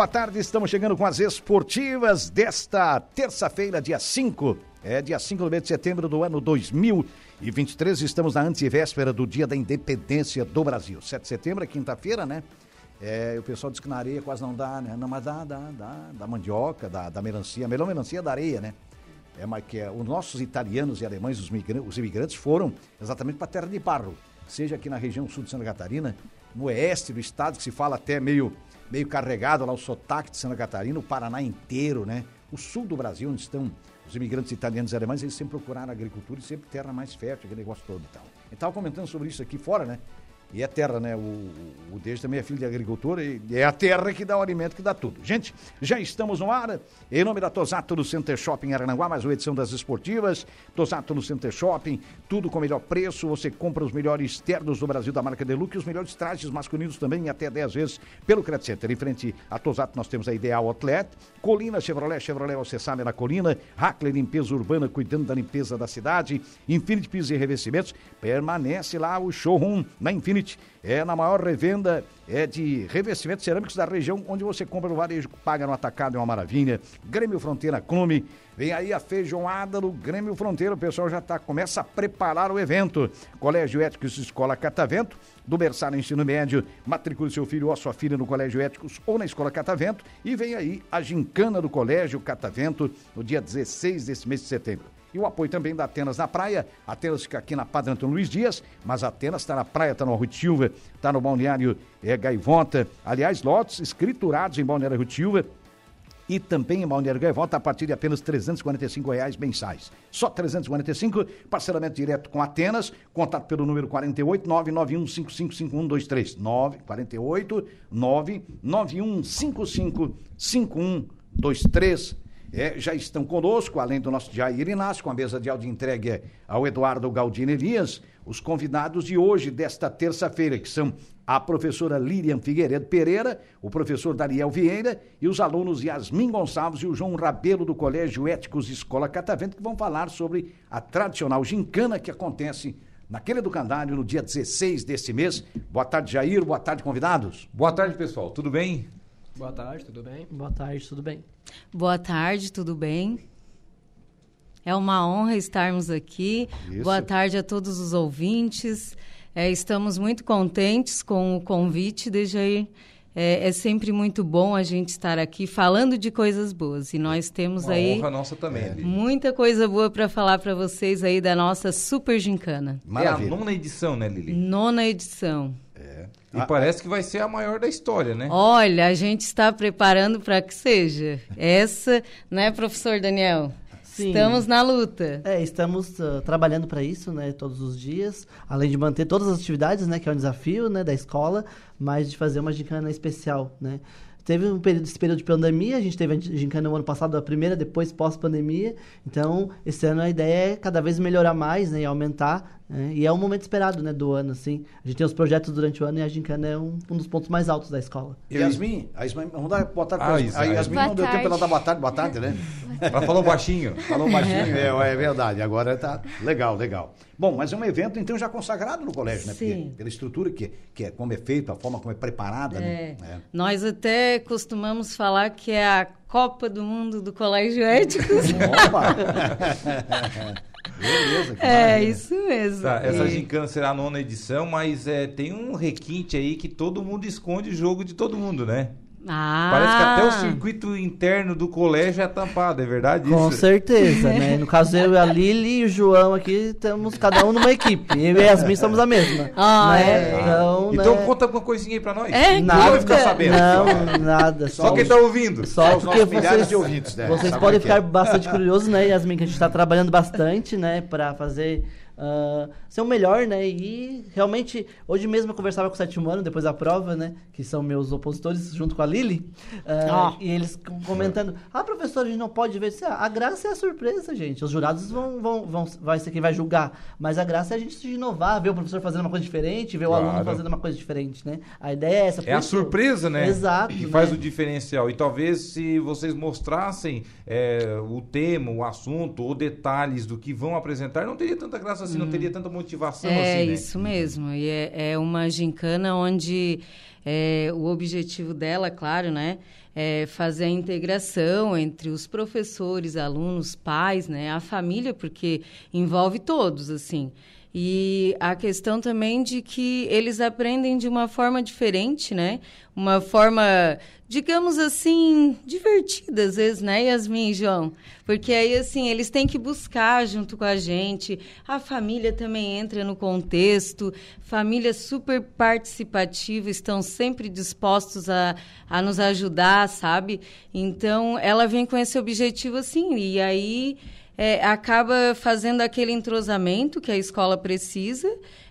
Boa tarde. Estamos chegando com as esportivas desta terça-feira, dia 5. É dia 5 do mês de setembro do ano 2023. Estamos na antevéspera do Dia da Independência do Brasil. 7 de setembro é quinta-feira, né? É, o pessoal diz que na areia quase não dá, né? Não, mas dá, dá, dá. Da mandioca, da, da melancia. A melhor melancia é da areia, né? É, mas que é, os nossos italianos e alemães, os, migrantes, os imigrantes, foram exatamente para a terra de barro. Seja aqui na região sul de Santa Catarina, no oeste do estado, que se fala até meio meio carregado lá o sotaque de Santa Catarina, o Paraná inteiro, né? O sul do Brasil, onde estão os imigrantes italianos e alemães, eles sempre procuraram agricultura e sempre terra mais fértil, aquele negócio todo e tal. Eu estava comentando sobre isso aqui fora, né? E é terra, né? O, o, o também é filho de agricultor e é a terra que dá o alimento, que dá tudo. Gente, já estamos no ar. Em nome da Tosato no Center Shopping Arananguá, mais uma edição das esportivas. Tosato no Center Shopping, tudo com o melhor preço. Você compra os melhores ternos do Brasil da marca Deluxe os melhores trajes masculinos também, até 10 vezes pelo Credit Center. Em frente a Tosato nós temos a Ideal Outlet, Colina Chevrolet, Chevrolet, você sabe, na Colina, Hackler Limpeza Urbana, cuidando da limpeza da cidade, Infinity Pisos e Revestimentos, permanece lá o showroom na Infinity é na maior revenda é de revestimentos cerâmicos da região, onde você compra no varejo, paga no atacado, é uma maravilha. Grêmio Fronteira Clube, vem aí a feijoada do Grêmio Fronteira, o pessoal já tá, começa a preparar o evento. Colégio Éticos Escola Catavento, do berçário ensino médio, matricule seu filho ou sua filha no Colégio Éticos ou na Escola Catavento e vem aí a gincana do Colégio Catavento no dia 16 desse mês de setembro. E o apoio também da Atenas na praia. Atenas fica aqui na Padre Antônio Luiz Dias, mas Atenas está na praia, está no Rui Silva, está no Balneário é, Gaivota. Aliás, lotes escriturados em Balneário Rui Silva e também em Balneário Gaivota a partir de apenas 345 reais mensais. Só 345, parcelamento direto com Atenas, contato pelo número 48 991 555123. 948 991 555123 é, já estão conosco, além do nosso Jair Inácio, com a mesa de áudio entregue ao Eduardo Galdino Elias, os convidados de hoje, desta terça-feira, que são a professora Lilian Figueiredo Pereira, o professor Daniel Vieira e os alunos Yasmin Gonçalves e o João Rabelo do Colégio Éticos Escola Catavento, que vão falar sobre a tradicional gincana que acontece naquele educandário no dia 16 desse mês. Boa tarde, Jair. Boa tarde, convidados. Boa tarde, pessoal. Tudo bem? Boa tarde, tudo bem? Boa tarde, tudo bem? Boa tarde, tudo bem? É uma honra estarmos aqui. Isso. Boa tarde a todos os ouvintes. É, estamos muito contentes com o convite, Dejair. É, é, sempre muito bom a gente estar aqui falando de coisas boas. E nós temos Uma aí. Honra nossa também, é. Muita coisa boa para falar para vocês aí da nossa Super Gincana. Maravilha. É a nona edição, né, Lili? Nona edição. É. E ah, parece que vai ser a maior da história, né? Olha, a gente está preparando para que seja. Essa, né, professor Daniel? Sim. Estamos na luta. É, estamos uh, trabalhando para isso, né, todos os dias, além de manter todas as atividades, né, que é um desafio, né, da escola, mas de fazer uma gincana especial, né? Teve um período, esse período de pandemia, a gente teve a gincana no ano passado, a primeira, depois pós-pandemia. Então, esse ano a ideia é cada vez melhorar mais, né, e aumentar é, e é um momento esperado, né, do ano, assim. A gente tem os projetos durante o ano e a gincana é um, um dos pontos mais altos da escola. E Yasmin, a Yasmin, vamos dar boa tarde ah, Yasmin. A Yasmin não deu tempo para dar boa tarde, boa tarde, né? Ela falou baixinho. Falou baixinho, é, é, verdade. Agora tá legal, legal. Bom, mas é um evento, então, já consagrado no colégio, né? Sim. Porque, pela estrutura que, que é, como é feito, a forma como é preparada, né? é. né? Nós até costumamos falar que é a Copa do Mundo do Colégio Éticos. Opa! Beleza, que É, maravilha. isso mesmo. Tá, essa gincana será a nona edição, mas é, tem um requinte aí que todo mundo esconde o jogo de todo mundo, né? Ah. Parece que até o circuito interno do colégio é tampado, é verdade isso? Com certeza, né? No caso, eu, a Lili e o João aqui, estamos cada um numa equipe. Eu e a Yasmin somos a mesma. Ah, né? é. Então, Então, Então né? conta uma coisinha aí pra nós. É, Não vai conta. ficar sabendo. Não, nada. Só quem tá ouvindo. Só os porque vocês, de ouvintes, né? vocês Sabe podem é que ficar bastante curiosos, né, Yasmin, que a gente está trabalhando bastante, né, para fazer ah, ser o melhor, né, e realmente, hoje mesmo eu conversava com o sétimo ano, depois da prova, né, que são meus opositores, junto com a Lili, ah, Ah. e eles comentando, ah, professor, a gente não pode ver, a graça é a surpresa, gente, os jurados vão, vão, vão, vai ser quem vai julgar, mas a graça é a gente se inovar, ver o professor fazendo uma coisa diferente, ver o Claro. aluno fazendo uma coisa diferente, né, a ideia é essa. É a surpresa, né? Exato, Que né? faz o diferencial. E talvez se vocês mostrassem é, o tema, o assunto ou detalhes do que vão apresentar, não teria tanta graça assim, não teria tanta motivação É assim, né? isso mesmo. E é, é uma gincana onde é, o objetivo dela, claro, né? É fazer a integração entre os professores, alunos, pais, né? A família, porque envolve todos, assim. E a questão também de que eles aprendem de uma forma diferente, né? Uma forma, digamos assim, divertida às vezes, né, Yasmin e João? Porque aí, assim, eles têm que buscar junto com a gente. A família também entra no contexto. Família super participativa, estão sempre dispostos a, a nos ajudar, sabe? Então, ela vem com esse objetivo, assim. E aí é, acaba fazendo aquele entrosamento que a escola precisa,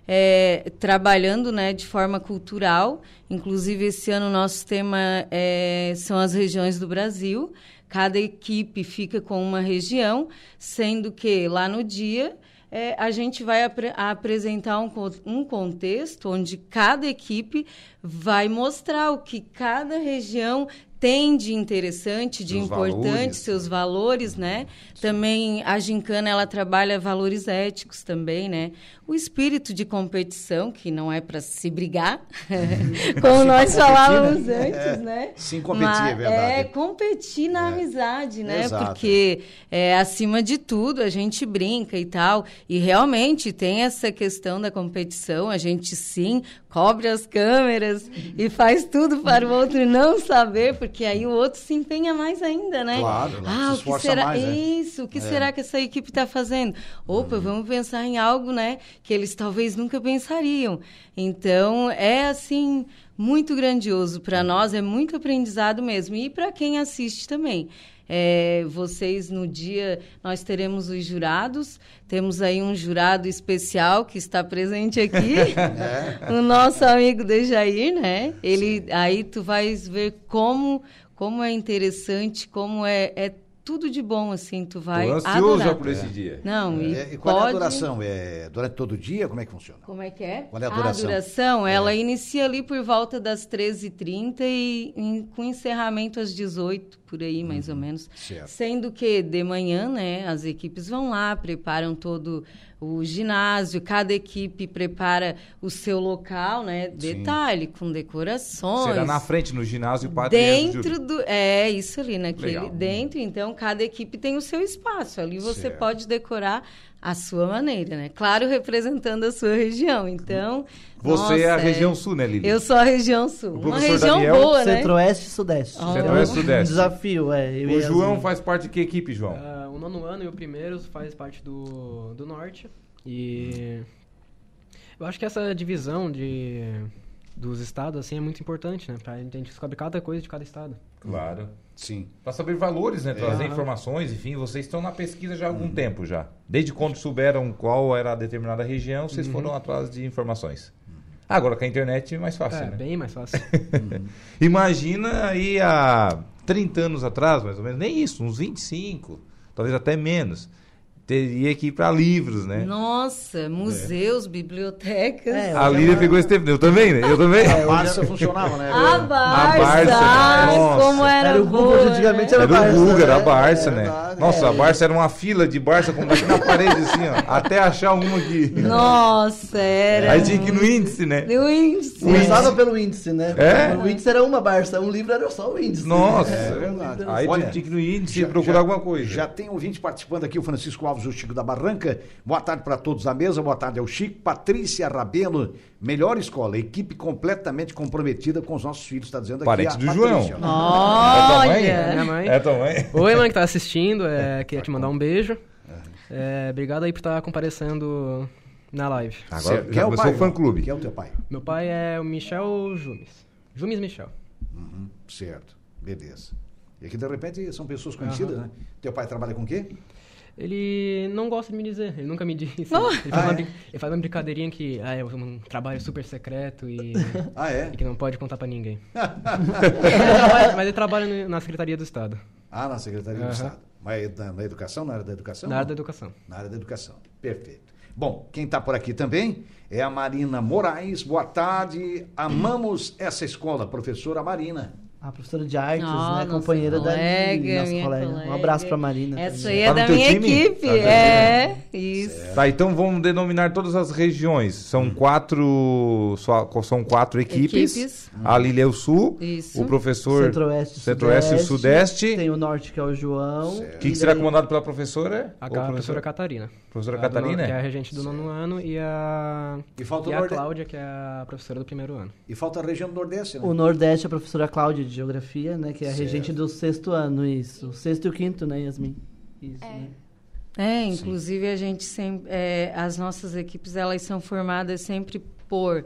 é, trabalhando né, de forma cultural. Inclusive, esse ano nosso tema é, são as regiões do Brasil. Cada equipe fica com uma região, sendo que lá no dia é, a gente vai apre apresentar um, um contexto onde cada equipe vai mostrar o que cada região tem de interessante, de importante, valores. seus valores, né? Também a gincana ela trabalha valores éticos também, né? O espírito de competição, que não é para se brigar, como nós competir, falávamos né? antes, É, né? sim, competir, Mas é verdade. É competir na amizade, né? Exato. Porque é, acima de tudo a gente brinca e tal. E realmente tem essa questão da competição, a gente sim cobre as câmeras e faz tudo para o outro não saber, porque aí o outro se empenha mais ainda, né? Claro, ah, se o que será mais, né? isso? O que será que essa equipe está fazendo? Opa, Uhum. vamos pensar em algo, né? Que eles talvez nunca pensariam. Então é assim muito grandioso para nós, é muito aprendizado mesmo e para quem assiste também. É, vocês no dia nós teremos os jurados, temos aí um jurado especial que está presente aqui, o nosso amigo Dejair, né? Ele aí tu vais ver como como é interessante, como é, é tudo de bom assim, tu vai Tô ansioso adorar. por esse dia. Não, e, É, e qual é a pode... duração? É durante todo o dia? Como é que funciona? Como é que é? Qual é a duração? duração, ela inicia ali por volta das 13h30 e em- com encerramento às 18 por aí, mais ou menos. Uhum. certo. Sendo que de manhã, né, as equipes vão lá, preparam todo o ginásio, cada equipe prepara o seu local, né? Detalhe, com decorações. Será na frente, no ginásio Padre Dentro do. É, isso ali, naquele. Legal. Dentro, então, cada equipe tem o seu espaço. Ali você Certo. pode decorar a sua maneira, né? Claro, representando a sua região. Então. Você é a nossa, região sul, né, Lili? Eu sou a região sul. O Uma região Daniel, boa, né? Centro-Oeste e Sudeste. Oh. Centro-Oeste e Um Sudeste. desafio, é. eu O a João Yasmin. faz parte de que equipe, João? Ah, o nono ano e o primeiro faz parte do, do norte. E eu acho que essa divisão de, dos estados assim, é muito importante, né? Pra a gente descobre cada coisa de cada estado. Claro. Sim. Para saber valores, né? Trazer Aham. informações, enfim, vocês estão na pesquisa já há algum tempo já. Desde quando souberam qual era a determinada região, vocês foram atrás de informações. Agora com a internet é mais fácil, é, né? bem mais fácil. Imagina aí há 30 anos atrás, mais ou menos, nem isso, uns 25, talvez até menos. Teria que ir para livros, né? Nossa, museus, bibliotecas. É, A Lília pegou esse tempo, eu também, né? Eu também. A Barça funcionava, né? A Barça, Barça, ai, nossa. como era, Era o Google, boa, antigamente né? era Era o Guga, era a né? Barça, É né? verdade. Nossa, a É. Barça era uma fila de Barça como aqui na parede, assim, ó. Até achar uma aqui. Nossa, era. Aí tinha que ir no índice, né? O índice. Começava pelo índice, né? É? O índice era uma Barça, um livro era só o índice. Nossa. É verdade. Aí tinha que ir no índice já- e procurar já- alguma coisa. Já tem um ouvinte participando aqui, o Francisco Alves, o Chico da Barranca. Boa tarde para todos da mesa, boa tarde ao Chico. Patrícia Rabelo, melhor escola, equipe completamente comprometida com os nossos filhos, está dizendo aqui. Parente a do Patrícia. João. É tua mãe? Mãe. É tua mãe? Oi, mãe que tá assistindo, é, queria te mandar um beijo. É, obrigado aí por estar comparecendo Na live. Agora. Quem já é o pai? o fã-clube. Quem é o teu pai? Meu pai é o Michel Jumes. Jumes Michel. Uhum, certo, beleza. E aqui, de repente, são pessoas conhecidas, né? Teu pai trabalha com o quê? Ele não gosta de me dizer, ele nunca me disse. Oh! Ele, faz Ah, uma, é? ele faz uma brincadeirinha que ah, é um trabalho super secreto e, Ah, é? e que não pode contar pra ninguém. mas, mas ele trabalha na Secretaria do Estado, Ah, na Secretaria do Aham. Estado. Mas na, na educação, na área da educação? na área da educação. Na área da educação. Perfeito. Bom, quem está por aqui também é a Marina Moraes. Boa tarde. Amamos essa escola, professora Marina. A professora de artes, Ó, né? nossa Companheira da colega, nossa minha colega. Um colega. abraço pra Marina. Essa também. aí Tá é no da minha time? equipe. Tá é, isso. Tá, então vamos denominar todas as regiões. São quatro, só- são quatro equipes. Equipes. A Lília é o Sul, Isso. o professor Centro-Oeste, Centro-Oeste e o Sudeste. Tem o Norte, que é o João. Certo. que, que será comandado pela professora? A, a professor- professora Catarina. Professora A do Catarina? nono- Que é a regente do nono ano e a, E falta o e a Norde- Cláudia, que é a professora do primeiro ano. E falta a região do Nordeste, né? O Nordeste, a professora Cláudia de Geografia, né? Que é a Certo. regente do sexto ano, isso. O sexto e o quinto, né, Yasmin? Isso, né? É, inclusive a gente sempre, é, as nossas equipes elas são formadas sempre por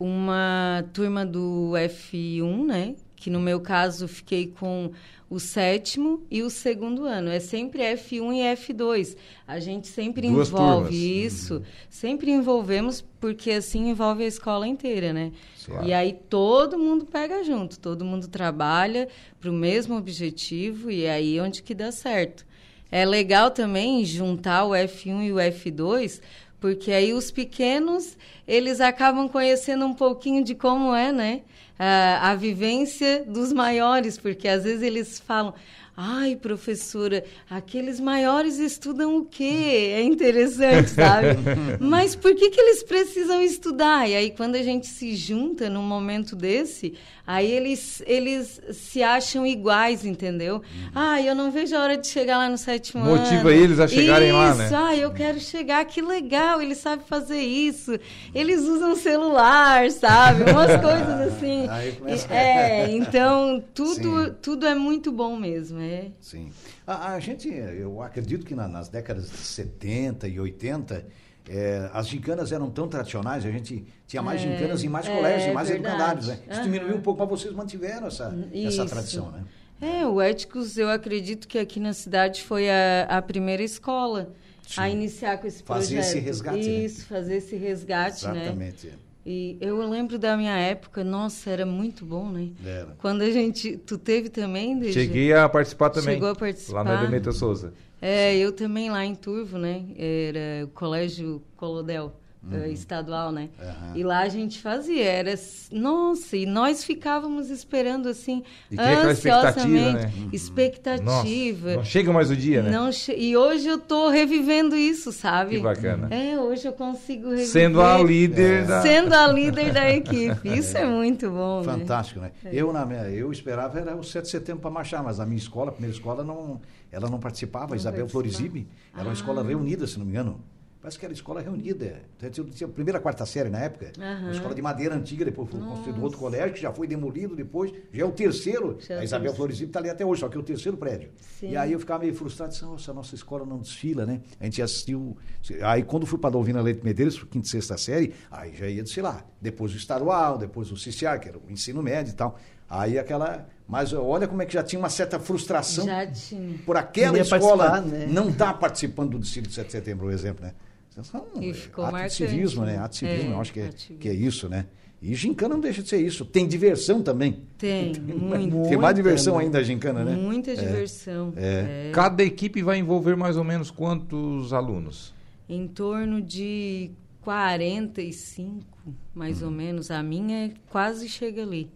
uma turma do F1, né? Que no meu caso fiquei com o sétimo e o segundo ano. É sempre F1 e F2. A gente sempre Duas envolve turmas. isso. Sempre envolvemos, porque assim envolve a escola inteira, né? Claro. E aí todo mundo pega junto, todo mundo trabalha para o mesmo objetivo e é aí onde que dá certo. É legal também juntar o F1 e o F2, porque aí os pequenos, eles acabam conhecendo um pouquinho de como é, né? A, a vivência dos maiores, porque às vezes eles falam... Ai, professora, aqueles maiores estudam o quê? É interessante, sabe? Mas por que, que eles precisam estudar? E aí, quando a gente se junta num momento desse, aí eles, eles se acham iguais, entendeu? Ah, eu não vejo a hora de chegar lá no sétimo ano. Motiva eles a chegarem lá, né? Isso, ah, eu quero chegar, que legal, ele sabe fazer isso. Eles usam celular, sabe? Umas coisas assim. Aí começa- É, então tudo, Sim. tudo é muito bom mesmo, é. Sim. A, a gente, eu acredito que na- nas décadas de 70 e 80, eh, as gincanas eram tão tradicionais, a gente tinha mais É, gincanas em mais é, colégios, em mais verdade. educandários, né? Isso Aham. diminuiu um pouco, mas vocês mantiveram essa, essa Isso. tradição, né? É, o Éticos, eu acredito que aqui na cidade foi a, a primeira escola a Sim. iniciar com esse Fazer projeto. esse resgate, né? Isso, fazer esse resgate, né? Exatamente. E eu lembro da minha época, nossa, era muito bom, né? Era. Quando a gente... Tu teve também? Cheguei a participar também. Chegou a participar. Lá no Edemeto Souza. É, eu também lá em Turvo, né? Era o Colégio Colodel. Uhum. eh, estadual, né? Aham. E lá a gente fazia, era... Nossa, e nós ficávamos esperando, assim, E aquela expectativa, ansiosamente. né? Uhum. Expectativa. Nossa, não chega mais o dia, né? Não E hoje eu tô revivendo isso, sabe? Que bacana. É, hoje eu consigo reviver. Sendo a líder da... Sendo a líder da equipe. Isso é, muito bom, né? Fantástico, né? Eu, na minha, eu esperava era o 7 de setembro para marchar, mas a minha escola, a primeira escola, não, ela não participava. Não Isabel. Florizibe era uma escola reunida, se não me engano. Parece que era escola reunida. Tinha- Tinha a primeira, quarta série na época. Aham. Uma escola de madeira antiga, depois foi construído outro colégio, que já foi demolido depois. Já é o terceiro. Já é a Isabel. Florizibe está ali até hoje, só que é o terceiro prédio. Sim. E aí eu ficava meio frustrado, disse, nossa, a nossa escola não desfila, né? A gente assistiu. Aí quando fui para a Dolvina Leite Medeiros, quinta e sexta série, aí já ia desfilar. Depois o estadual, depois o CICIAR, que era o ensino médio e tal. Aí aquela. Mas olha como é que já tinha uma certa frustração Já tinha. por aquela Queria escola né? não estar participando do desfile de 7 de setembro, por exemplo, né? Isso é E ficou ato marcante, de civismo, né? né? Ato de civismo, É, eu acho que é, que é isso, né? E gincana não deixa de ser isso. Tem diversão também. Tem, muito. Tem mais diversão né? ainda a gincana, né? Muita diversão. É. É. Cada equipe vai envolver mais ou menos quantos alunos? Em torno de 45, mais Hum. ou menos. A minha quase chega ali.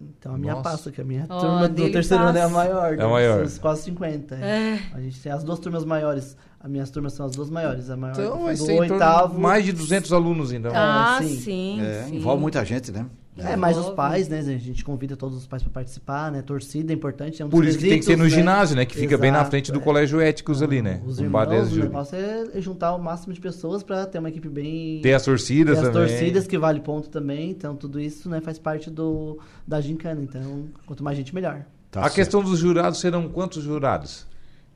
Então a minha Nossa. passa, que a minha Ó, turma do dele terceiro ano é a passa. maior. É a maior. São quase 50. é. É. A gente tem as duas turmas maiores. As minhas turmas são as duas maiores. A maior Então vai do ser em torno oitavo. de mais de 200 alunos, então. Ah, sim. sim. É, sim. envolve muita gente, né? É, mas os pais, né? A gente convida todos os pais para participar, né? Torcida é importante. É um Por isso que tem que ser no né? ginásio, né? Que fica bem na Exato, frente do é. Colégio Éticos ali, né? Os O irmãos, o negócio é juntar o máximo de pessoas para ter uma equipe bem... Tem as torcidas Tem as também. torcidas que vale ponto também, então tudo isso né, faz parte do, da gincana. Então, quanto mais gente, melhor. Tá a certo. questão dos jurados serão quantos jurados?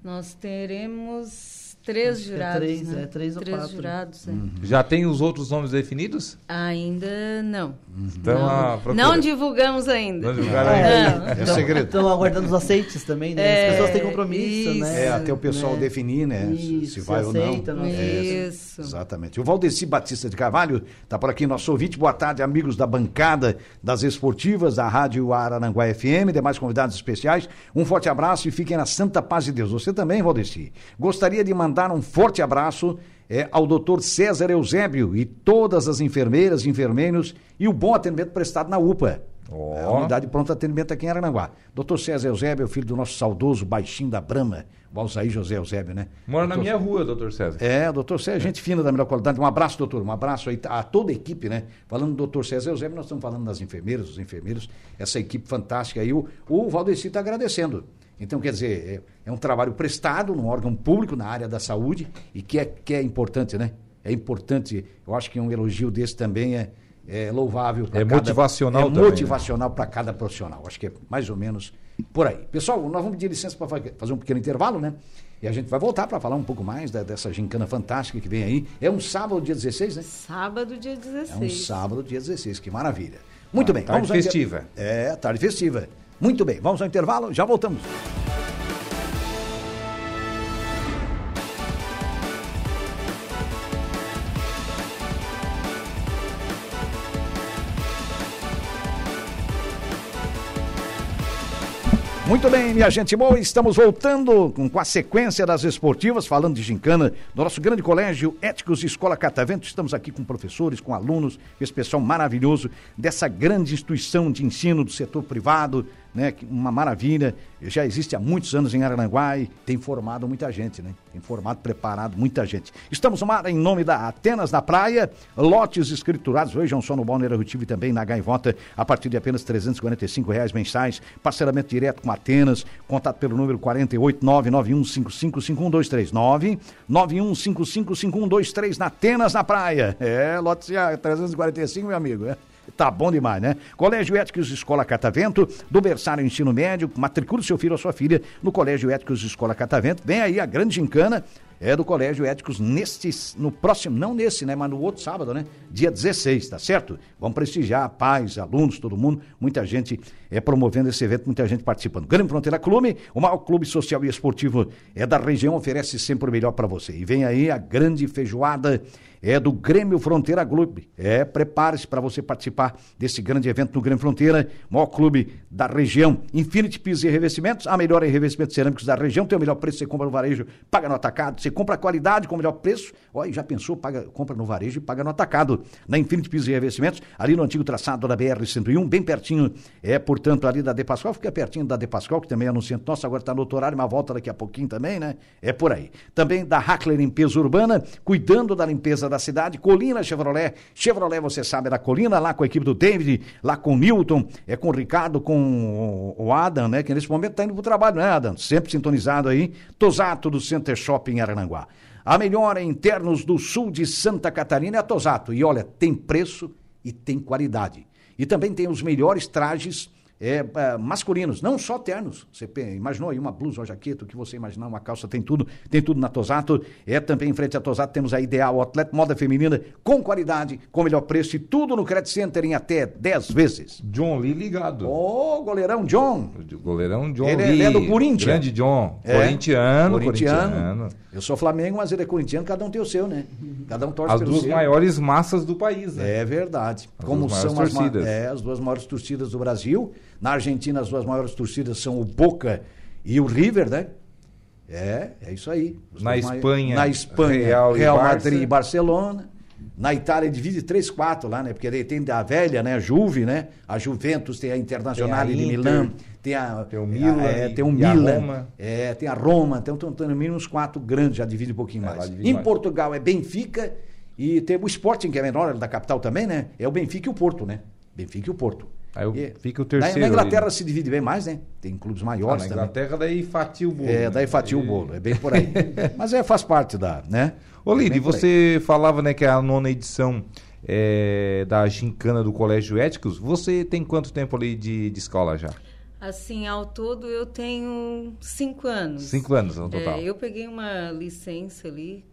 Nós teremos Três é jurados. três, né? é, três ou Três quatro. jurados, é. Já tem os outros nomes definidos? Ainda não. Então, a procura- Não divulgamos ainda. Não divulgaram ainda. Não. É segredo. Estão aguardando os aceites também, né? É, As pessoas têm compromisso, isso. né? É, até o pessoal Né? definir, né? se- Isso, se vai ou não. aceita, não É, Isso. Exatamente. O Valdeci Batista de Carvalho está por aqui, nosso ouvinte. Boa tarde, amigos da bancada das esportivas da Rádio Araranguá FM, demais convidados especiais. Um forte abraço e fiquem na santa paz de Deus. Você também, Valdeci. Gostaria de mandar um forte abraço é, ao doutor César Eusébio e todas as enfermeiras, enfermeiros e o bom atendimento prestado na UPA. É a unidade de pronto atendimento aqui em Arananguá. Doutor César Eusébio é o filho do nosso saudoso baixinho da Brama, o Alzaí José Eusébio, né? Mora na Doutor- minha rua, doutor César. é, doutor César, gente fina da melhor qualidade. Um abraço, doutor. Um abraço aí a toda a equipe, né? Falando do doutor César Eusébio, nós estamos falando das enfermeiras, dos enfermeiros, essa equipe fantástica aí. O, o Valdeci está agradecendo. Então, quer dizer, é, é um trabalho prestado num órgão público na área da saúde e que é, que é importante, né? É importante, eu acho que um elogio desse também é, é louvável. É motivacional É também, né? motivacional para cada profissional. Acho que é mais ou menos por aí. Pessoal, nós vamos pedir licença para fazer um pequeno intervalo, né? E a gente vai voltar para falar um pouco mais da- dessa gincana fantástica que vem aí. É um sábado, dia 16, né? Sábado, dia 16. É um sábado, dia 16, que maravilha. Muito bem, tarde vamos festiva. É, tarde festiva. Muito bem, vamos ao intervalo, já voltamos. Muito bem, minha gente boa, estamos voltando com, com a sequência das esportivas, falando de gincana, do nosso grande colégio Éticos Escola Catavento. Estamos aqui com professores, com alunos, esse pessoal maravilhoso dessa grande instituição de ensino do setor privado, né? Uma maravilha, já existe há muitos anos em Arananguá e tem formado muita gente, né? Tem formado, preparado muita gente. Estamos no mar em nome da Atenas na Praia, lotes escriturados, vejam só no Balneário Rutivo e também na Gaivota, a partir de apenas 345 reais mensais, parcelamento direto com Atenas, contato pelo número 48991555123, 991555123 na Atenas na Praia. É, lote a 345, meu amigo, é. Tá bom demais, né? Colégio Éticos Escola Catavento, do berçário ensino médio, matricule seu filho ou sua filha no Colégio Éticos Escola Catavento. Vem aí a grande gincana é do Colégio Éticos neste, no próximo, não nesse, né? Mas no outro sábado, né? Dia 16, tá certo? Vamos prestigiar pais, alunos, todo mundo, muita gente é promovendo esse evento, muita gente participando. Grande Fronteira Clube, o maior clube social e esportivo é da região, oferece sempre o melhor para você. E vem aí a grande feijoada é do Grêmio Fronteira Clube. É, prepare-se para você participar desse grande evento no Grêmio Fronteira, maior clube da região. Infinity Pisos e Revestimentos, a melhor em revestimentos cerâmicos da região, tem o melhor preço, você compra no varejo, paga no atacado, você compra a qualidade com o melhor preço, olha, já pensou, paga, compra no varejo e paga no atacado. Na Infinity Pisos e Revestimentos, ali no antigo traçado da BR-101, bem pertinho, é, portanto, ali da De Pascoal, fica pertinho da De Pascoal, que também é anunciante nosso, agora está no outro horário, mas volta daqui a pouquinho também, né? É por aí. Também da Hackler Limpeza Urbana, cuidando da limpeza da cidade, Colina Chevrolet, Chevrolet, você sabe, é da Colina, lá com a equipe do David, lá com o Newton, é com o Ricardo, com o Adam, né? Que nesse momento está indo pro trabalho, né, Adam? Sempre sintonizado aí. Tosato do Center Shopping Arananguá. A melhor em internos do sul de Santa Catarina é a Tosato. E olha, tem preço e tem qualidade. E também tem os melhores trajes é, é, masculinos, não só ternos. Você imaginou aí uma blusa, uma jaqueta, o que você imaginar, uma calça, tem tudo, tem tudo na Tosato. É também em frente à Tosato temos a Ideal Outlet, moda feminina, com qualidade, com melhor preço e tudo no Credit Center em até 10 vezes. John Lee ligado. Ô, goleirão John! O goleirão John Ele é- Lee. ele é do Corinthians. Grande John. É, corintiano, corintiano. corintiano. Eu sou Flamengo, mas ele é corintiano, cada um tem o seu, né? Cada um torce As pelo duas seu. maiores massas do país, né? É verdade. As Como duas são as, torcidas. é, as duas maiores torcidas do Brasil. Na Argentina, as duas maiores torcidas são o Boca e o River, né? É, é isso aí. Os Na Espanha, na Espanha, Real Real, e. Madrid e Barcelona. Na Itália divide 3, 4 lá, né? Porque daí tem a velha, né? A Juve, né? A Juventus, tem a Internacional de Milão, tem a tem o Milan é, tem o a Milan, Roma. é, tem a Roma, então tem, tem no mínimo uns quatro grandes, já divide um pouquinho É, mais. Em mais. Portugal é Benfica e tem o Sporting, que é menor, da capital também, né? É o Benfica e o Porto, né? Benfica e o Porto. Aí o- E- fica o na- terceiro Na, Inglaterra ali. se divide bem mais, né? Tem clubes Ah, maiores na também. Inglaterra daí fatia o bolo. É, né? daí fatia o Aí- bolo, é bem por aí. Mas é, faz parte da, né? Ô, É Lili, aí. você falava né, que é a nona edição é, da gincana do Colégio Éticos. Você tem quanto tempo ali de, de escola já? Assim, ao todo eu tenho cinco anos. Cinco anos no total. É, eu peguei uma licença ali,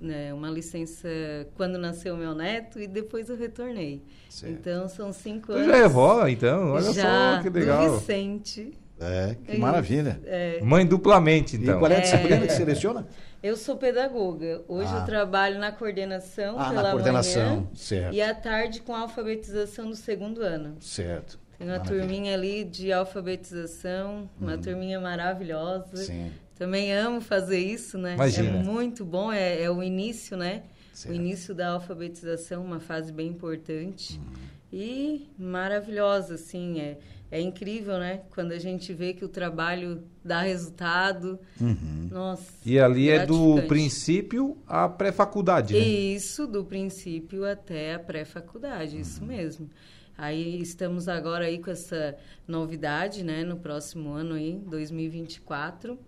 né, uma licença quando nasceu meu neto e depois eu retornei. Certo. Então são cinco Tu anos. já é vó, então? Olha já só que do legal. Vicente. É, que É maravilha. é. Mãe duplamente, E então. qual é a disciplina que seleciona? Eu sou pedagoga. Hoje Ah. eu trabalho na coordenação Ah, pela na coordenação, manhã certo. e à tarde com a alfabetização do segundo ano. Certo. Tem uma Maravilha. turminha ali de alfabetização, uma turminha maravilhosa. Sim. Também amo fazer isso, né? Imagina. É muito bom, é, é o início, né? Certo. O início da alfabetização, uma fase bem importante. Uhum. E maravilhosa, assim, é, é incrível, né? Quando a gente vê que o trabalho dá resultado. Uhum. Nossa. E ali é do princípio à pré-faculdade, né? Isso, do princípio até a pré-faculdade, isso Uhum. mesmo. Aí estamos agora aí com essa novidade, né, no próximo ano aí, 2024.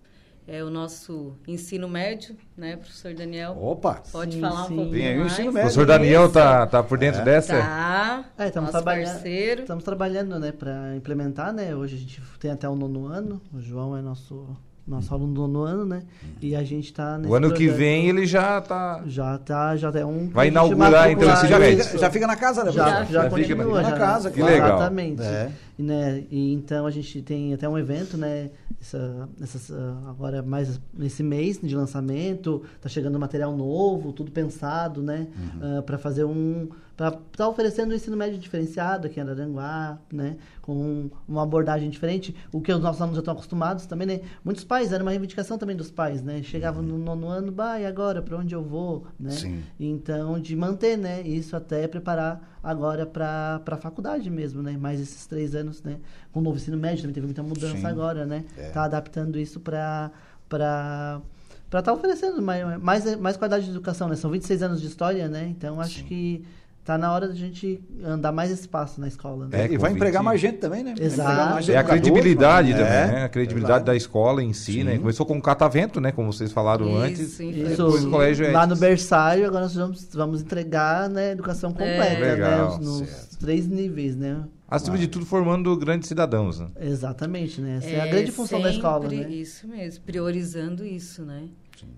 É o nosso ensino médio, né, professor Daniel? Opa! Pode Sim, falar um sim. pouquinho Vem aí o mais? ensino médio. professor Daniel tá, tá por dentro dessa? Tá. É, estamos trabalhando, parceiro. estamos trabalhando, né, para implementar, né? Hoje a gente tem até o nono ano. O João é nosso nosso aluno do nono ano, né? E a gente tá nesse O ano que vem ele já tá. já tá, já é um Vai inaugurar, então, esse Já fica, já fica na casa, né? Já, já, Já fica continua, na já. casa, Que legal. Exatamente. É. E, né, e então a gente tem até um evento, né? Essa, essas, ah, agora mais nesse mês de lançamento, tá chegando material novo, tudo pensado, né? Uhum. para fazer um. Para estar oferecendo um ensino médio diferenciado aqui em Araranguá, né? Com uma abordagem diferente. O que os nossos alunos já estão acostumados também, né? Muitos pais, era uma reivindicação também dos pais, né? Chegavam no nono ano, bah, e agora? Para onde eu vou? Né? Sim. Então, de manter, né? Isso até preparar agora para a faculdade mesmo, né? Mais esses três anos, né? Com o novo ensino médio também teve muita mudança Sim. agora, né? É. Tá adaptando isso para para para estar oferecendo mais, mais mais qualidade de educação, né? São 26 anos de história, né? Então, acho Sim. que tá na hora da gente andar mais esse passo na escola, né? É, e vai empregar mais gente também, né? Exato. É a credibilidade é, também, né? A credibilidade verdade. da escola em si, né? Sim. Começou com o catavento, né? Como vocês falaram Isso, antes. infantil. Depois colégio é lá no berçário, agora nós vamos, vamos entregar né, educação completa, Legal, né? Nos certo. três níveis, né? Acima de tudo, formando grandes cidadãos. Né? Exatamente, né? Essa é, a grande função da escola, né? Isso mesmo, priorizando isso, né?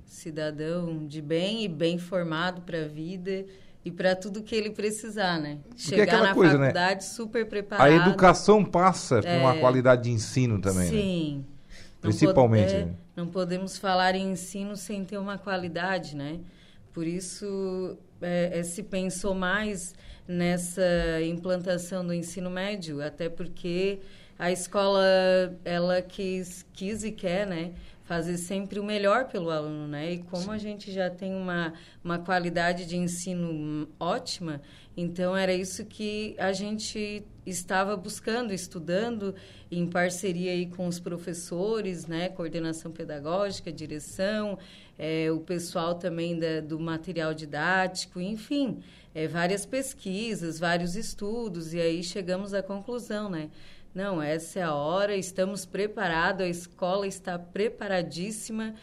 Cidadão de bem e bem formado para a vida e para tudo que ele precisar, né? é Chegar aquela na coisa, né? faculdade super preparado. A educação passa com a É. qualidade de ensino também, né? Sim. Não Principalmente, pod- é, né? não podemos falar em ensino sem ter uma qualidade, né? Por isso é, é, se pensou mais nessa implantação do ensino médio, até porque a escola ela quis, quis e quer, né? Fazer sempre o melhor pelo aluno, né? E como a gente já tem uma, uma qualidade de ensino ótima, então era isso que a gente estava buscando, estudando em parceria aí com os professores, né, coordenação pedagógica, direção, eh, o pessoal também da, do material didático, enfim, eh, várias pesquisas, vários estudos e aí chegamos à conclusão, né? Não, essa é a hora, estamos preparados, a escola está preparadíssima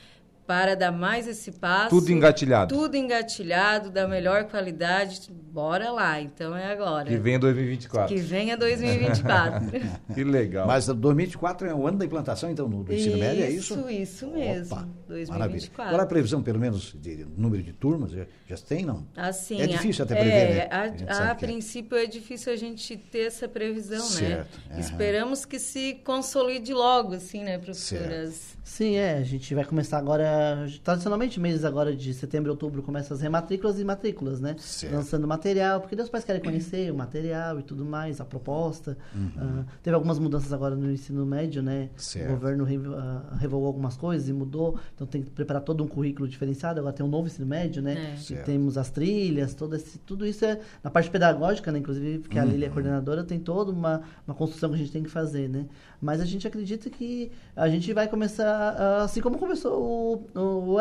para dar mais esse passo. Tudo engatilhado. Tudo engatilhado, da melhor qualidade. Bora lá, então é agora. Que vem em 2024. Que venha 2024. Que legal. Mas 2024 é o ano da implantação, então, no, do ensino médio, é isso? Isso, isso mesmo. Opa, 2024. Maravilha. Agora a previsão, pelo menos, de número de turmas, já, já tem, não? Assim, É difícil a- até prever, é, né? A A, a é. princípio é difícil a gente ter essa previsão, Certo, né? aham. Esperamos que se consolide logo, assim, né, professoras? Sim, é. A gente vai começar agora, tradicionalmente, meses agora de setembro e outubro, começa as rematrículas e matrículas, né? Certo. Lançando material, porque os pais querem conhecer o material e tudo mais, a proposta. Ah, teve algumas mudanças agora no ensino médio, né? Uhum. Certo. O governo re- ah, revogou algumas coisas e mudou, então tem que preparar todo um currículo diferenciado. Agora tem um novo ensino médio, né? É. E temos as trilhas, todo esse, tudo isso é na parte pedagógica, né? Inclusive, porque a Uhum. Lília é coordenadora, tem toda uma, uma construção que a gente tem que fazer, né? Mas a gente acredita que a gente vai começar, ah, assim como começou o,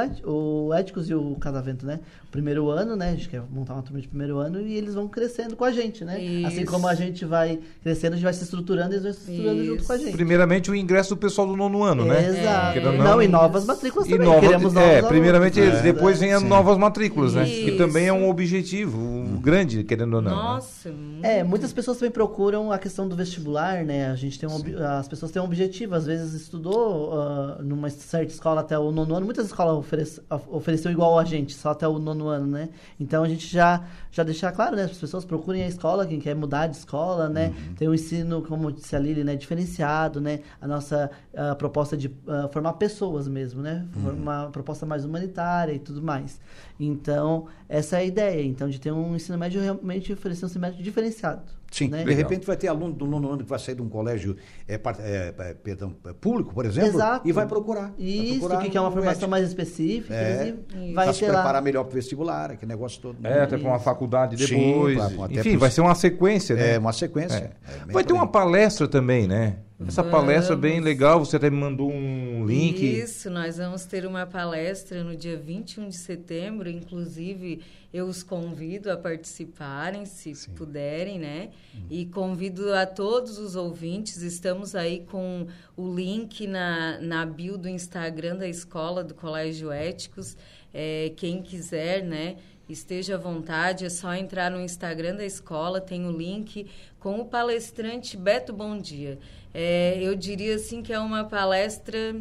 o Éticos e o Catavento, né? Primeiro ano, né? A gente quer montar uma turma de primeiro ano e eles vão crescendo com a gente, né? Assim Isso. como a gente vai crescendo, a gente vai se estruturando e eles vão se estruturando junto com a Isso. gente. Primeiramente o ingresso do pessoal do nono ano, né? Exato. Ou Não, não, e novas matrículas E também. nova- Queremos novos é, alunos. primeiramente eles, É. depois vem as Sim. novas matrículas, né? Que Isso. também é um objetivo um grande, querendo ou não. né? Nossa, muito. É, muitas pessoas também procuram a questão do vestibular, né? A gente tem um, as pessoas têm um objetivo, às vezes estudou ah, numa certa escola até o nono ano, muitas escolas oferece, of- ofereceu igual a gente, só até o nono ano, né? Então a gente já já deixar claro, né? As pessoas procurem a escola, quem quer mudar de escola, né? Tem um ensino, como disse a Lili, né? Diferenciado, né? A nossa ah, proposta de ah, formar pessoas mesmo, né? Formar uma proposta mais humanitária e tudo mais. Então, essa é a ideia, então, de ter um ensino médio realmente oferecer um ensino médio diferenciado. Sim, né? de repente vai ter aluno do nono ano que vai sair de um colégio é, é, é, perdão, é, público, por exemplo, Exato. e vai procurar. vai Isso, procurar que, que é uma um formação ético. mais específica. É, e Vai vai se preparar lá. melhor para o vestibular, aquele negócio todo. né? É, até para uma faculdade Sim, depois. pra- até Enfim, pros- vai ser uma sequência, né? É uma sequência. É. É, Vai ter uma palestra também, né? Essa palestra é bem legal, você até me mandou um link. Isso, nós vamos ter uma palestra no dia 21 de setembro, inclusive eu os convido a participarem, se puderem, né? E convido a todos os ouvintes, estamos aí com o link na, na bio do Instagram da escola do Colégio Éticos. É, quem quiser, né? Esteja à vontade, é só entrar no Instagram da escola, tem o link com o palestrante Beto Bom Dia. É, eu diria assim que é uma palestra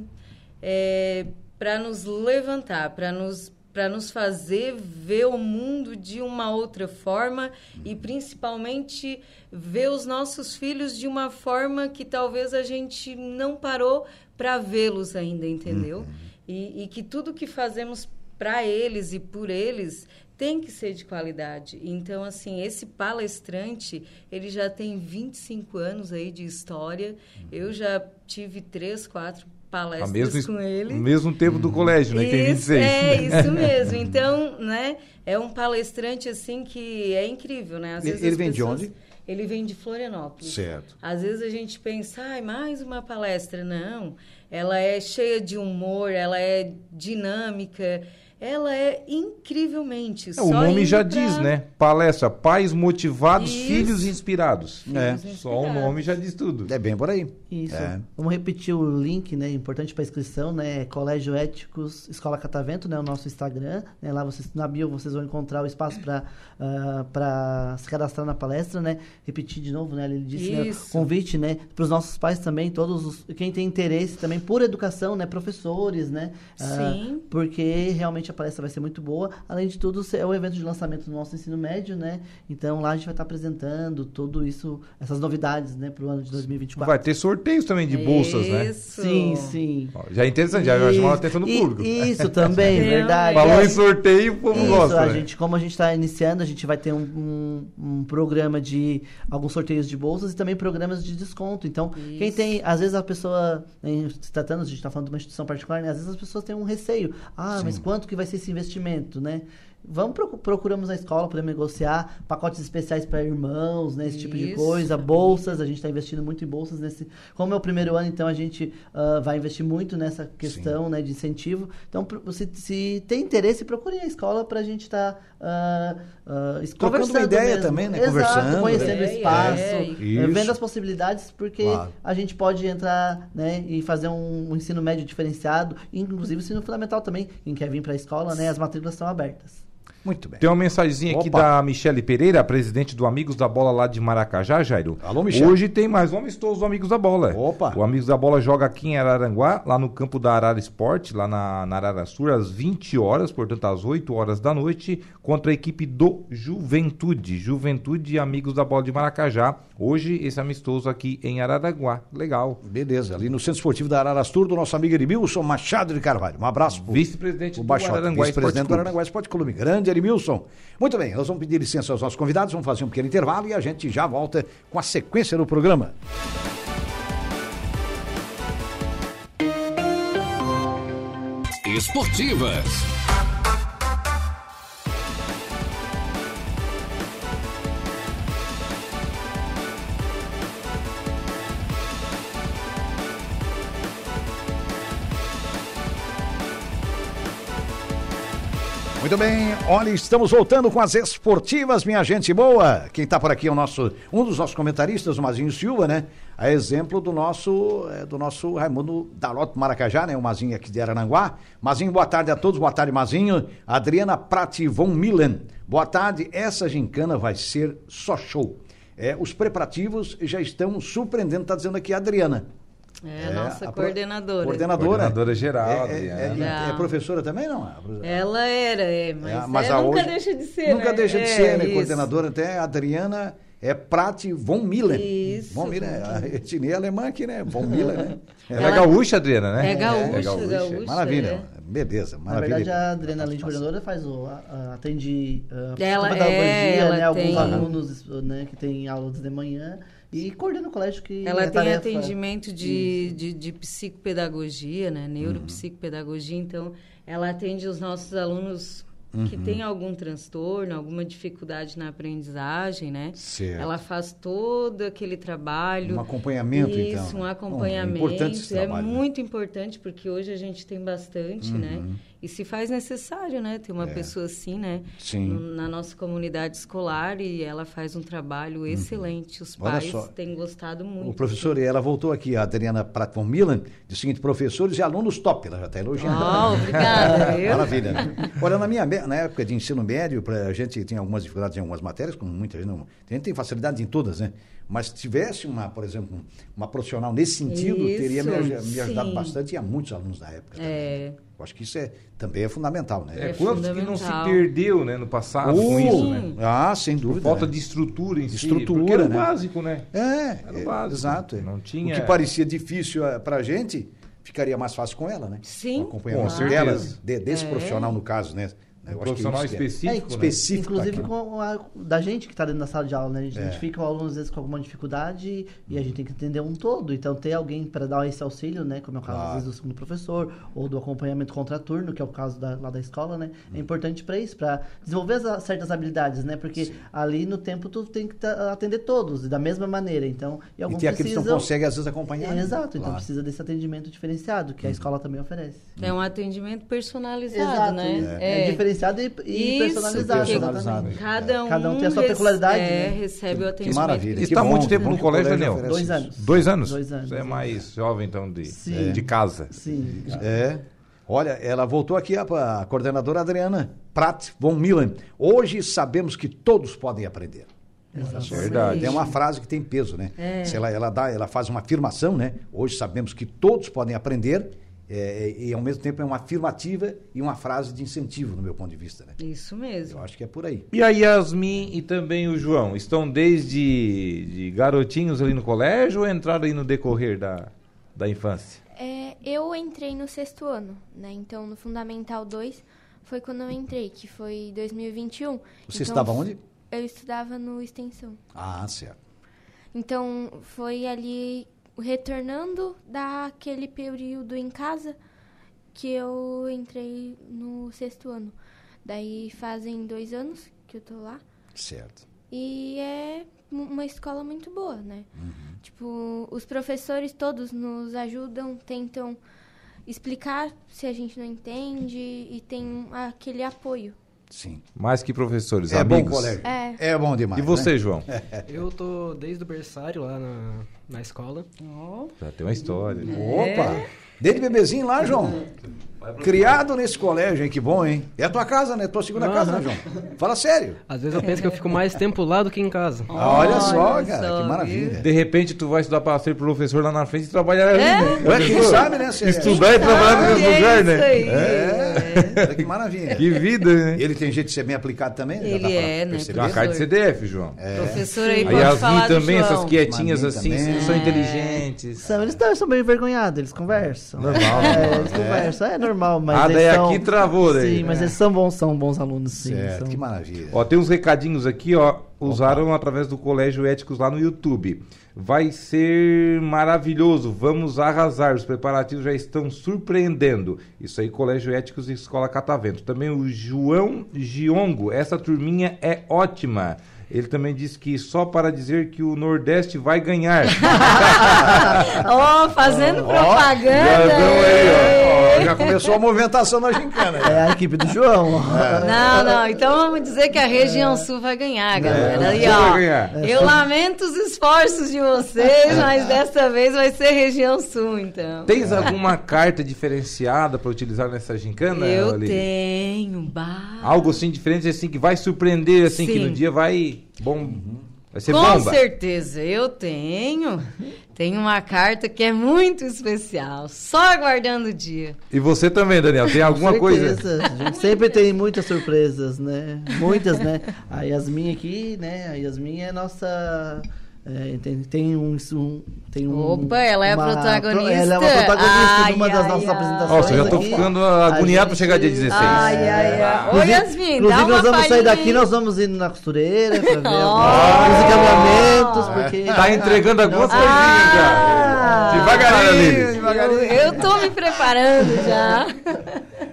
para nos levantar, para nos para nos fazer ver o mundo de uma outra forma e principalmente ver os nossos filhos de uma forma que talvez a gente não parou para vê-los ainda, entendeu? E, e que tudo que fazemos para eles e por eles tem que ser de qualidade. Então, assim, esse palestrante, ele já tem 25 anos aí de história. Eu já tive três, quatro palestras mesmo, com ele. o mesmo tempo do colégio, né? Que tem Isso, 26. É, isso mesmo. Então, né, é um palestrante, assim, que é incrível, né? Às Ele- vezes ele vem de pessoas- onde? Ele vem de Florianópolis. Certo. Às vezes a gente pensa, ai, mais uma palestra. Não, ela é cheia de humor, ela é dinâmica, ela é incrivelmente. É, só o nome já pra- diz, né? Palestra Pais Motivados, Isso. Filhos Inspirados. É. Só o nome já diz tudo. É bem por aí. Isso. É. Vamos repetir o link, né? Importante para inscrição, né? Colégio Éticos Escola Catavento, né? O nosso Instagram. Né? Lá vocês, na bio vocês vão encontrar o espaço para para se cadastrar na palestra, né? Repetir de novo, né? Ele disse, né? Convite, né? Para os nossos pais também, todos os, quem tem interesse também por educação, né? Professores, né? Ah, Sim. porque realmente a palestra vai ser muito boa. Além de tudo, é o evento de lançamento do nosso ensino médio, né? Então lá a gente vai estar apresentando tudo isso, essas novidades, né? Para o ano de 2024. Vai ter sorteios também de bolsas, né? Isso. Sim, sim. Ó, Já é interessante, já vai chamar a atenção do público. Isso também, verdade. Falou em sorteio, o povo Isso, gosta, a né? gente, como a gente está iniciando, a gente vai ter um, um, um programa de alguns sorteios de bolsas e também programas de desconto. Então, quem Isso. tem, às vezes a pessoa, né, se tratando, a gente está falando de uma instituição particular, né, às vezes as pessoas têm um receio. Ah, mas quanto que vai ser esse investimento, né? Vamos procu- procuramos na escola, podemos negociar pacotes especiais para irmãos, né, esse tipo de Isso. coisa, bolsas, a gente está investindo muito em bolsas nesse. Como é o primeiro ano, então a gente ah, vai investir muito nessa questão né, de incentivo. Então, se, se tem interesse, procure a escola para a gente estar Trocando uma ideia também, né, Exato, conversando, conhecendo o né? espaço, É, é, isso. vendo as possibilidades, porque Claro. a gente pode entrar né, e fazer um, um ensino médio diferenciado, inclusive ensino fundamental também. Quem quer vir para a escola, né, as matrículas estão abertas. Muito bem. Tem uma mensagenzinha aqui Opa. da Michele Pereira, presidente do Amigos da Bola lá de Maracajá, Jairo. Alô, Michele. Hoje tem mais um amistoso do Amigos da Bola. Opa. O Amigos da Bola joga aqui em Araranguá, lá no campo da Arara Esporte, lá na, na Arara Sur, às 20 horas, portanto às 8 horas da noite, contra a equipe do Juventude. Juventude e Amigos da Bola de Maracajá. Hoje esse amistoso aqui em Araranguá. Legal. Beleza, ali no Centro Esportivo da Ararastur, do nosso amigo Erimilson Machado de Carvalho. Um abraço Vice-presidente do Baixote, Araranguá Esporte vice-presidente do. Araranguá Esporte Clube. Grande Erimilson. Muito bem, nós vamos pedir licença aos nossos convidados, vamos fazer um pequeno intervalo e a gente já volta com a sequência do programa. Esportivas. Muito bem, olha, estamos voltando com as esportivas, minha gente boa. Quem está por aqui é o nosso, um dos nossos comentaristas, o Mazinho Silva, né? A exemplo do nosso, é, do nosso Raimundo Dalotto Maracajá, né? O Mazinho aqui de Arananguá. Mazinho, boa tarde a todos, boa tarde, Mazinho. Adriana Prati von Milan, boa tarde. Essa gincana vai ser só show. É, os preparativos já estão surpreendendo, tá dizendo aqui a Adriana. É, a nossa a coordenadora. Coordenadora. Coordenadora geral, é, é, é, é, professora também, não? Ela era, é, mas, é, mas nunca hoje, deixa de ser. Nunca né? deixa de ser, né? Coordenadora até a Adriana é Prati von Miller. Isso. Von Miller, a etnia alemã aqui, né? Von Miller, né? Ela, é gaúcha, Adriana, né? É gaúcha, é gaúcha. gaúcha maravilha, beleza, maravilha. Na verdade, a Adriana, além de coordenadora, faz o, atende a ela, é, ela né? Tem... Alguns alunos né, que tem aulas de manhã e coordena o colégio que Ela é tem tarefa. atendimento de, de, de, psicopedagogia, né? Neuropsicopedagogia, Uhum. então ela atende os nossos alunos que têm algum transtorno, alguma dificuldade na aprendizagem, né? Certo. Ela faz todo aquele trabalho. Um acompanhamento, Isso, então. um né? acompanhamento. Bom, é importante esse é trabalho, né? muito importante, porque hoje a gente tem bastante, né? Uhum. E se faz necessário, né? Ter uma pessoa assim, né? É. Sim. Na nossa comunidade escolar e ela faz um trabalho excelente. Os Uhum. Olha pais só. têm gostado muito. O professor, e ela voltou aqui, a Adriana Prat von Milan, diz o seguinte, professores e alunos top, ela já está elogiando. Oh, obrigada? Maravilha. né? Olha, na minha na época de ensino médio, pra, a gente tinha algumas dificuldades em algumas matérias, como muita gente não. A gente tem facilidade em todas, né? Mas se tivesse uma, por exemplo, uma profissional nesse sentido, teria me, Isso, me ajudado sim. bastante e há muitos alunos na época. também, É. Eu acho que isso é, também é fundamental, né? É, É quantos que não se perdeu, né, no passado Uh, com isso, né? Ah, sem Por dúvida. falta né? de estrutura em si. Estrutura, era o né? básico, né? É, Era o é, básico. exato. é. Não tinha- O que parecia difícil eh, pra gente, ficaria mais fácil com ela, né? Sim, O acompanhamento com dela, certeza. de- desse É. profissional, no caso, né? Eu Um acho que profissional é- específico, é, né? específico Inclusive pra aquilo. com a, da gente que está dentro da sala de aula, né? A gente É. identifica o aluno às vezes com alguma dificuldade e a gente tem que entender um todo. Então ter alguém para dar esse auxílio, né? Como é o caso Claro. às vezes do segundo professor ou do acompanhamento contraturno, que é o caso da, lá da escola, né? Hum. É importante para isso, para desenvolver as- certas habilidades, né? Porque ali no tempo tu tem que tá- atender todos e da mesma maneira. Então, e E alguns tem aqueles que não precisam- conseguem, às vezes, acompanhar. É, né? exato, então precisa desse atendimento diferenciado, que a escola também oferece. É um atendimento personalizado, Exato, né? é, diferenciado e, e Isso, personalizado. Personalizado. Cada um, Cada um tem a sua peculiaridade, É, né? recebe o Que atendimento. maravilha. E que está muito que tempo no que colégio, colégio Daniel? Dois anos. Dois anos? Dois anos, Você é mais jovem, então, de, Sim. de casa. Sim. É. Olha, ela voltou aqui, a, a coordenadora Adriana Prat von Milan. Hoje sabemos que todos podem aprender. Verdade. É uma frase que tem peso, né? É. Se ela, ela, dá, ela faz uma afirmação, né? Hoje sabemos que todos podem aprender é, e, ao mesmo tempo, é uma afirmativa e uma frase de incentivo, no meu ponto de vista, né? Isso mesmo. Eu acho que é por aí. E a Yasmin e também o João, estão desde de garotinhos ali no colégio ou entraram aí no decorrer da, da infância? É, eu entrei no sexto ano, né? Então, no Fundamental 2 foi quando eu entrei, que foi 2021. Você Então, estava onde? Eu estudava no Extensão. Ah, certo. Então, foi ali retornando daquele período em casa que eu entrei no sexto ano. Daí fazem dois anos que eu tô lá. Certo. E é uma escola muito boa, né? Tipo, os professores todos nos ajudam, tentam explicar se a gente não entende e tem aquele apoio. Sim. Mais que professores, É amigos. bom colégio. É. É bom demais. E você, né? João? Eu tô desde o berçário lá na, na escola. Já tem uma história. né? Opa! Desde bebezinho lá, João. Criado nesse colégio, hein? Que bom, hein? É a tua casa, né? Tua segunda casa, né, João? Fala sério. Às vezes eu penso que eu fico mais tempo lá do que em casa. Olha só, Olha cara, só, que maravilha. De repente tu vai estudar para ser professor lá na frente e trabalhar ali, né? Ué, quem sabe, né? se- Estudar e trabalhar no mesmo é lugar, isso né? aí. É, olha que maravilha. Que vida, né? Ele tem jeito de ser bem aplicado também? Já Ele é, né, uma cara de CDF, João. Professor aí pode falar Yasmin do também, João. essas quietinhas assim, também. são inteligentes. São, eles tão, são meio envergonhados, eles conversam. Normal, É, normal. eles conversam, é normal, mas Ah, eles daí são... aqui travou, daí. Sim, mas eles são bons, são bons alunos, sim. Certo, são- que maravilha. Ó, tem uns recadinhos aqui, ó. Usaram através do Colégio Éticos lá no YouTube. Vai ser maravilhoso, vamos arrasar. Os preparativos já estão surpreendendo. Isso aí, Colégio Éticos e Escola Catavento. Também o João Giongo, essa turminha é ótima. Ele também disse que só para dizer que o Nordeste vai ganhar. Ó, fazendo propaganda. Já dão aí, ó. Já começou a movimentação na gincana. É a equipe do João. Não, não. Então vamos dizer que a região sul vai ganhar, galera. Aí, Sul ó, vai ganhar. Eu lamento os esforços de vocês, mas dessa vez vai ser região sul, então. Tens alguma carta diferenciada para utilizar nessa gincana? Eu Olivia? tenho, bah. Algo assim diferente, assim, que vai surpreender, assim, que Sim. no dia vai. Bom. Vai ser Com bomba. certeza, eu tenho. Tenho uma carta que é muito especial, só aguardando o dia. E você também, Daniel, tem alguma coisa? Certeza. A gente sempre tem muitas surpresas, né? Muitas, né? A Yasmin aqui, né? A Yasmin é nossa. É, tem, tem um, um- tem um. Opa, ela é a uma- protagonista. Ela é uma protagonista Ai, de uma das ai, nossas ai. apresentações. Nossa, eu já tô aqui. ficando A agoniado pra gente- chegar dia 16. Ai, ai, ai. Ô, Inclusive- Yasmin, dá Inclusive, uma nós vamos sair daqui, nós vamos indo na costureira pra ver Oh. alguns encaminhamentos, porque... Tá entregando algumas Nossa. coisinhas já. Ah, Devagarinho, eu, tô me preparando já.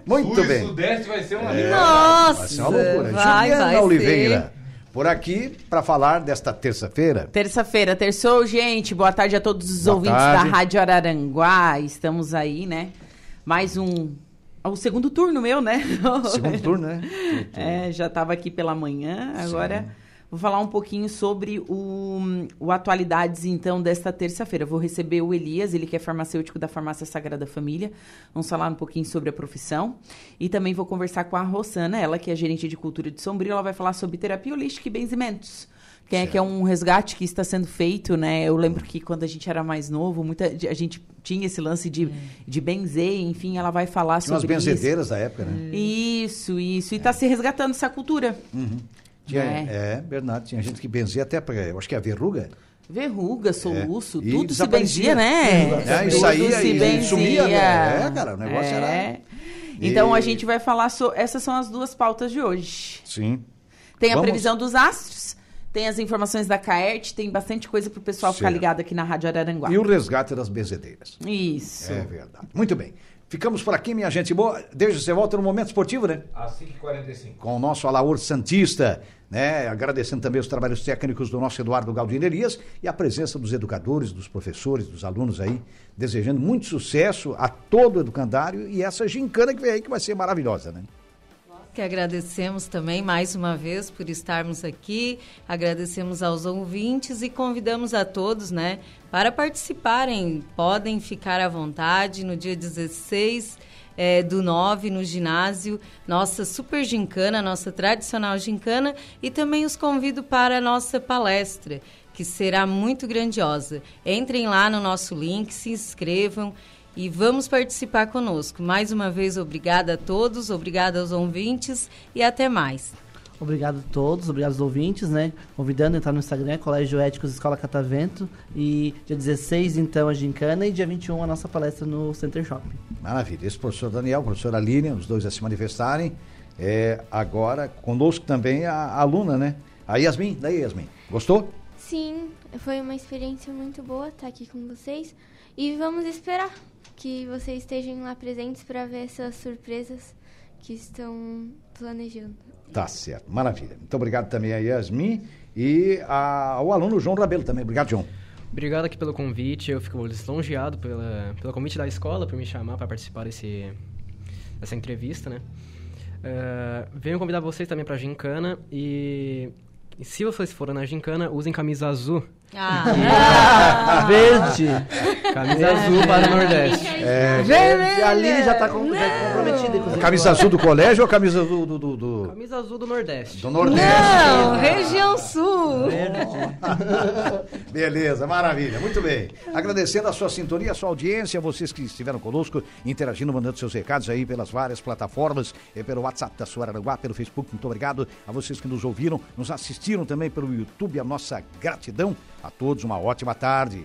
Muito bem. Sudeste vai ser uma Nossa, Vai ser uma loucura. vai, Juliana vai Oliveira, por aqui para falar desta terça-feira. Terça-feira, terçou, gente. Boa tarde a todos os Boa ouvintes tarde. da Rádio Araranguá. Estamos aí, né? Mais um. O segundo turno meu, né? Segundo turno, né? É, já estava aqui pela manhã. Agora vou falar um pouquinho sobre o, o Atualidades, então, desta terça-feira. Vou receber o Elias, ele que é farmacêutico da Farmácia Sagrada Família. Vamos falar um pouquinho sobre a profissão. E também vou conversar com a Rossana, ela que é gerente de cultura de Sombrio. Ela vai falar sobre terapia holística e benzimentos. Que é, que é um resgate que está sendo feito, né? Eu lembro que quando a gente era mais novo, muita, a gente tinha esse lance de, de benzer, enfim, ela vai falar Tinha umas sobre isso. benzedeiras da época, né? Isso, isso. E está se resgatando essa cultura. Tinha, É. é. verdade. Tinha gente que benzia até para, eu acho que é a verruga. Verruga, soluço, É. Tudo se benzia, né? É, e Tudo saía se benzia. sumia, né? É, cara, o negócio É. era- Então E- a gente vai falar sobre. Essas são as duas pautas de hoje. Sim. Tem a Vamos- previsão dos astros, tem as informações da CAERT, tem bastante coisa pro pessoal ficar Certo. ligado aqui na Rádio Araranguá. E o resgate das benzedeiras. Isso. É verdade. Muito bem. Ficamos por aqui, minha gente boa. Desde você volta no momento esportivo, né? Às 5h45. com o nosso Alaor Santista, né? Agradecendo também os trabalhos técnicos do nosso Eduardo Galdino Elias e a presença dos educadores, dos professores, dos alunos aí, desejando muito sucesso a todo o educandário e essa gincana que vem aí que vai ser maravilhosa, né? Que agradecemos também mais uma vez por estarmos aqui, agradecemos aos ouvintes e convidamos a todos, né, para participarem. Podem ficar à vontade no dia 16 eh, do 9 no ginásio, nossa super gincana, nossa tradicional gincana, e também os convido para a nossa palestra, que será muito grandiosa. Entrem lá no nosso link, se inscrevam e vamos participar conosco. Mais uma vez, obrigada a todos, obrigada aos ouvintes e até mais. Obrigado a todos, obrigado aos ouvintes, né? Convidando a entrar no Instagram, Colégio Éticos Escola Catavento. E dia 16, então, a Gincana e dia 21, a nossa palestra no Center Shopping. Maravilha. Esse professor Daniel, professora Lilian, os dois a se manifestarem. É, agora, conosco também a, a aluna, né? A Yasmin. Daí, Yasmin. Gostou? Sim, foi uma experiência muito boa estar aqui com vocês. E vamos esperar que vocês estejam lá presentes para ver essas surpresas que estão planejando. Tá certo. Maravilha. Muito obrigado também a Yasmin e a- ao aluno João Rabelo também. Obrigado, João. Obrigado aqui pelo convite. Eu fico lisonjeado pela, pelo convite da escola por me chamar para participar desse, dessa entrevista, né? Eh, venho convidar vocês também para gincana e, e se vocês forem na gincana, usem camisa azul. Ah, Verde! Camisa azul para o Nordeste. Verde! A Aline já está tá comprometida. Camisa azul do colégio ou a camisa do, do, do, do- Camisa azul do Nordeste. do Nordeste? não, região sul. Beleza, maravilha, muito bem. Agradecendo a sua sintonia, a sua audiência, vocês que estiveram conosco, interagindo, mandando seus recados aí pelas várias plataformas, pelo WhatsApp da sua Araranguá, pelo Facebook, muito obrigado a vocês que nos ouviram, nos assistiram também pelo YouTube, a nossa gratidão. A todos uma ótima tarde.